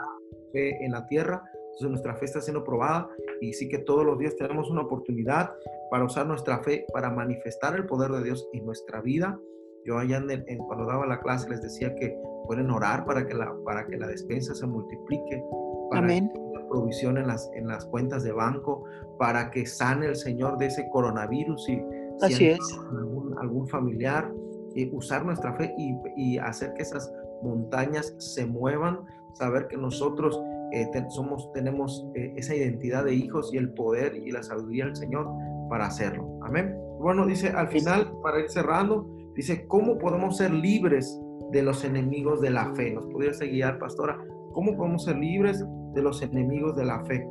Speaker 1: Fe en la tierra. Entonces nuestra fe está siendo probada y sí que todos los días tenemos una oportunidad para usar nuestra fe, para manifestar el poder de Dios en nuestra vida. Yo allá en, en, cuando daba la clase les decía que pueden orar para que la, para que la despensa se multiplique, para
Speaker 2: Amén.
Speaker 1: la provisión en las, en las cuentas de banco, para que sane el Señor de ese coronavirus y
Speaker 2: Así
Speaker 1: si
Speaker 2: es.
Speaker 1: algún, algún familiar, eh, usar nuestra fe y, y, hacer que esas montañas se muevan, saber que nosotros eh, somos, tenemos eh, esa identidad de hijos y el poder y la sabiduría del Señor para hacerlo. Amén. Bueno, dice al final, para ir cerrando, dice, ¿cómo podemos ser libres de los enemigos de la fe? ¿Nos podría guiar, pastora? ¿Cómo podemos ser libres de los enemigos de la fe?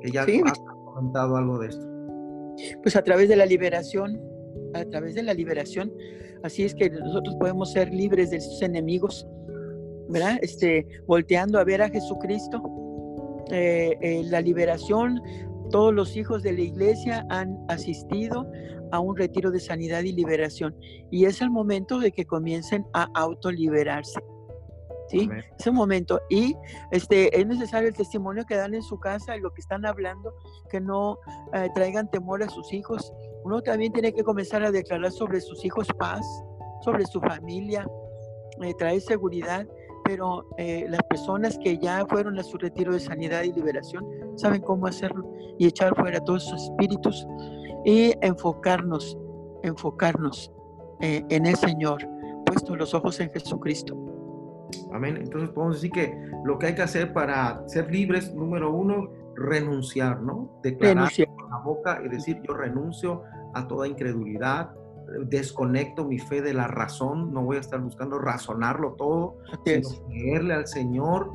Speaker 1: Que ya
Speaker 2: Sí.
Speaker 1: has comentado algo de esto.
Speaker 2: Pues a través de la liberación, a través de la liberación, así es que nosotros podemos ser libres de sus enemigos, ¿verdad? Este, volteando a ver a Jesucristo. Eh, eh, la liberación, todos los hijos de la iglesia han asistido a un retiro de sanidad y liberación y es el momento de que comiencen a autoliberarse. ¿Sí?
Speaker 1: Amén.
Speaker 2: Es el momento. Y este, es necesario el testimonio que dan en su casa y lo que están hablando, que no eh, traigan temor a sus hijos. Uno también tiene que comenzar a declarar sobre sus hijos paz, sobre su familia, eh, traer seguridad, pero eh, las personas que ya fueron a su retiro de sanidad y liberación saben cómo hacerlo y echar fuera todos esos espíritus y enfocarnos, enfocarnos eh, en el Señor, puesto los ojos en Jesucristo.
Speaker 1: Amén. Entonces podemos decir que lo que hay que hacer para ser libres, número uno, renunciar, ¿no? Declarar
Speaker 2: Renunciar.
Speaker 1: con la boca y decir yo renuncio a toda incredulidad, desconecto mi fe de la razón, no voy a estar buscando razonarlo todo, sino creerle al Señor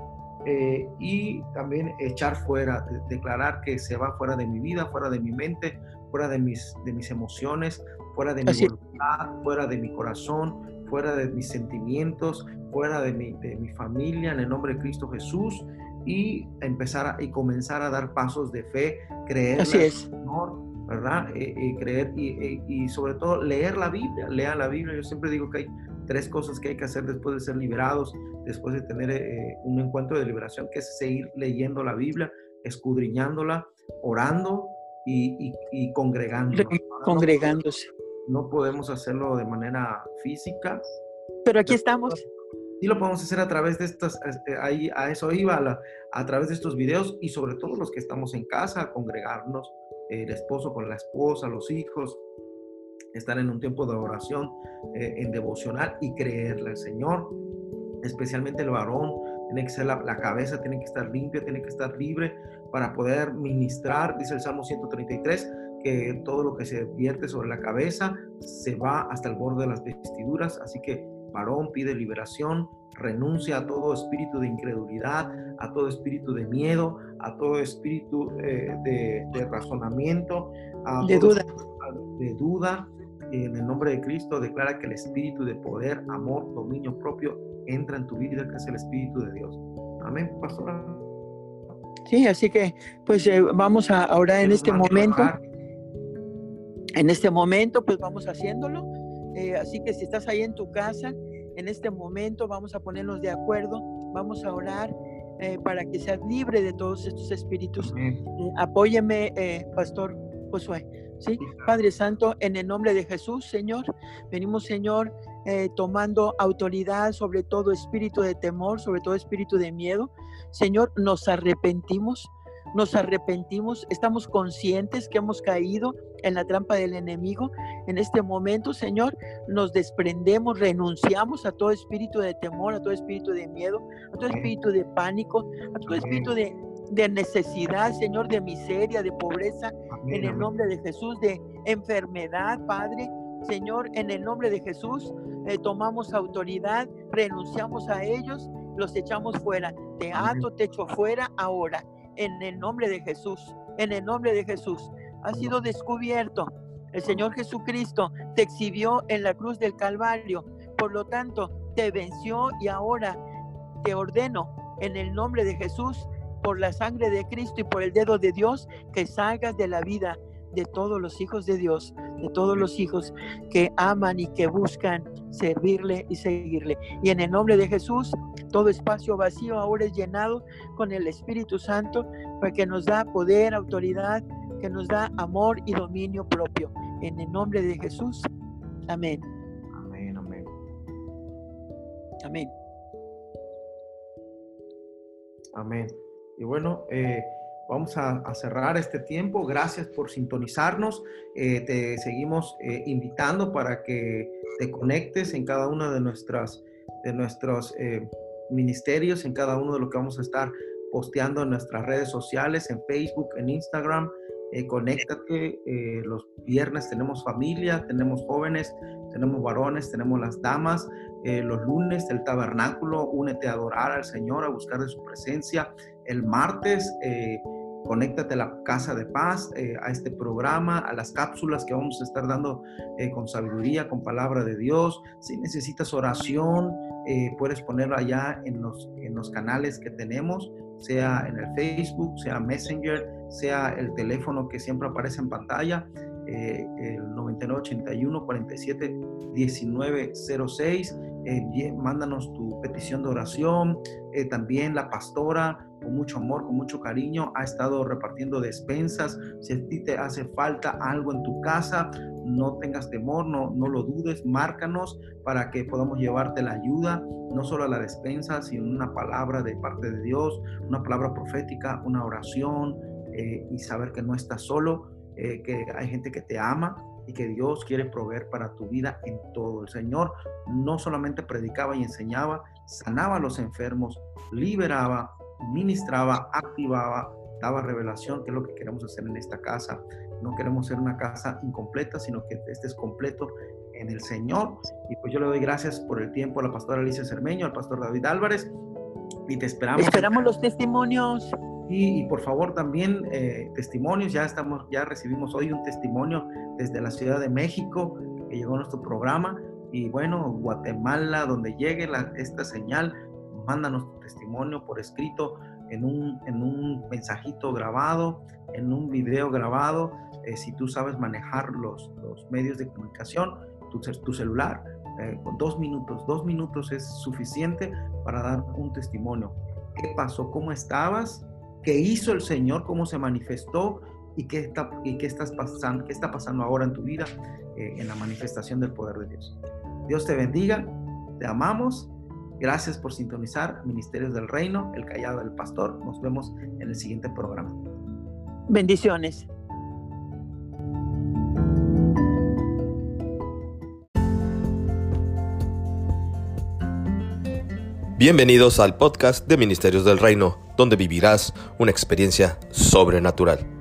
Speaker 1: eh, y también echar fuera, de- declarar que se va fuera de mi vida, fuera de mi mente, fuera de mis, de mis emociones, fuera de mi
Speaker 2: Así
Speaker 1: voluntad, fuera de mi corazón, fuera de mis sentimientos, fuera de mi, de mi familia, en el nombre de Cristo Jesús, y empezar a, y comenzar a dar pasos de fe, creer
Speaker 2: Así es.
Speaker 1: Señor, ¿verdad? Eh, eh, creer y, eh, y sobre todo leer la Biblia, lean la Biblia. Yo siempre digo que hay tres cosas que hay que hacer después de ser liberados, después de tener eh, un encuentro de liberación, que es seguir leyendo la Biblia, escudriñándola, orando y, no
Speaker 2: Congregándose.
Speaker 1: no podemos hacerlo de manera física.
Speaker 2: Pero aquí estamos.
Speaker 1: Sí lo podemos hacer a través de estas, este, ahí a eso iba, a, la- a través de estos videos y sobre todo los que estamos en casa, a congregarnos, eh, el esposo con la esposa, los hijos, estar en un tiempo de oración, eh, en devocional y creerle al Señor, especialmente el varón, tiene que ser la, la cabeza, tiene que estar limpia, tiene que estar libre para poder ministrar, dice el Salmo 133, que todo lo que se vierte sobre la cabeza se va hasta el borde de las vestiduras, así que varón pide liberación, renuncia a todo espíritu de incredulidad, a todo espíritu de miedo, a todo espíritu eh, de, de razonamiento, a
Speaker 2: De
Speaker 1: todo
Speaker 2: duda.
Speaker 1: de duda. En el nombre de Cristo declara que el espíritu de poder, amor, dominio propio entra en tu vida, que es el espíritu de Dios. Amén, pastora.
Speaker 2: Sí, así que pues eh, vamos a orar en este momento. En este momento pues vamos haciéndolo. Eh, así que si estás ahí en tu casa, en este momento vamos a ponernos de acuerdo, vamos a orar eh, para que seas libre de todos estos espíritus.
Speaker 1: Amén.
Speaker 2: Apóyeme, Pastor Josué, ¿sí? Padre Santo, en el nombre de Jesús, Señor, venimos, Señor, eh, tomando autoridad sobre todo espíritu de temor, sobre todo espíritu de miedo. Señor, nos arrepentimos nos arrepentimos, estamos conscientes que hemos caído en la trampa del enemigo. En este momento, Señor, nos desprendemos, renunciamos a todo espíritu de temor, a todo espíritu de miedo, a todo espíritu de pánico, a todo espíritu de, necesidad, Señor, de miseria, de pobreza, en el nombre de Jesús, de enfermedad, Padre. Señor, en el nombre de Jesús, eh, tomamos autoridad, renunciamos a ellos, los echamos fuera. Te ato, te echo fuera ahora en el nombre de Jesús, en el nombre de Jesús. Ha sido descubierto. El Señor Jesucristo te exhibió en la cruz del Calvario. Por lo tanto, te venció y ahora te ordeno en el nombre de Jesús, por la sangre de Cristo y por el dedo de Dios, que salgas de la vida de todos los hijos de Dios, de todos los hijos que aman y que buscan servirle y seguirle. Y en el nombre de Jesús, todo espacio vacío ahora es llenado con el Espíritu Santo, para que nos da poder, autoridad, que nos da amor y dominio propio. En el nombre de Jesús. Amén.
Speaker 1: Amén, amén.
Speaker 2: Amén.
Speaker 1: Amén. Y bueno, eh, Vamos a, cerrar este tiempo. Gracias por sintonizarnos. Eh, te seguimos eh, invitando para que te conectes en cada uno de, de nuestros eh, ministerios, en cada uno de lo que vamos a estar posteando en nuestras redes sociales, en Facebook, en Instagram. conéctate. los viernes tenemos familia, tenemos jóvenes, tenemos varones, tenemos las damas. los lunes el tabernáculo, únete a adorar al Señor, a buscar de su presencia. El martes conéctate a la Casa de Paz, eh, a este programa, a las cápsulas que vamos a estar dando eh, con sabiduría, con palabra de Dios. Si necesitas oración, eh, puedes ponerlo allá en los, en los canales que tenemos, sea en el Facebook, sea Messenger, sea el teléfono que siempre aparece en pantalla, el 9981 47 1906. mándanos tu petición de oración. también la pastora con mucho amor, con mucho cariño, ha estado repartiendo despensas. Si a ti te hace falta algo en tu casa, no tengas temor, no, no lo dudes, márcanos para que podamos llevarte la ayuda, no solo a la despensa, sino una palabra de parte de Dios, una palabra profética, una oración eh, y saber que no estás solo, eh, que hay gente que te ama y que Dios quiere proveer para tu vida en todo. El Señor no solamente predicaba y enseñaba, sanaba a los enfermos, liberaba, ministraba, activaba, daba revelación, que es lo que queremos hacer en esta casa. No queremos ser una casa incompleta, sino que estés completo en el Señor. Y pues yo le doy gracias por el tiempo a la pastora Alicia Cermeño, al pastor David Álvarez, y te esperamos.
Speaker 2: Esperamos los testimonios.
Speaker 1: Y, por favor también eh, testimonios, ya estamos, ya recibimos hoy un testimonio desde la Ciudad de México que llegó a nuestro programa y bueno, Guatemala, donde llegue la, esta señal, mándanos tu testimonio por escrito en un, en un mensajito grabado, en un video grabado. Eh, si tú sabes manejar los, los medios de comunicación, tu, tu celular, eh, con dos minutos, dos minutos es suficiente para dar un testimonio. ¿Qué pasó? ¿Cómo estabas? ¿Qué hizo el Señor? ¿Cómo se manifestó? ¿Y qué está, y qué estás pasando, qué está pasando ahora en tu vida eh, en la manifestación del poder de Dios? Dios te bendiga, te amamos Gracias por sintonizar Ministerios del Reino, El Callado del Pastor. Nos vemos en el siguiente programa.
Speaker 2: Bendiciones.
Speaker 3: Bienvenidos al podcast de Ministerios del Reino, donde vivirás una experiencia sobrenatural.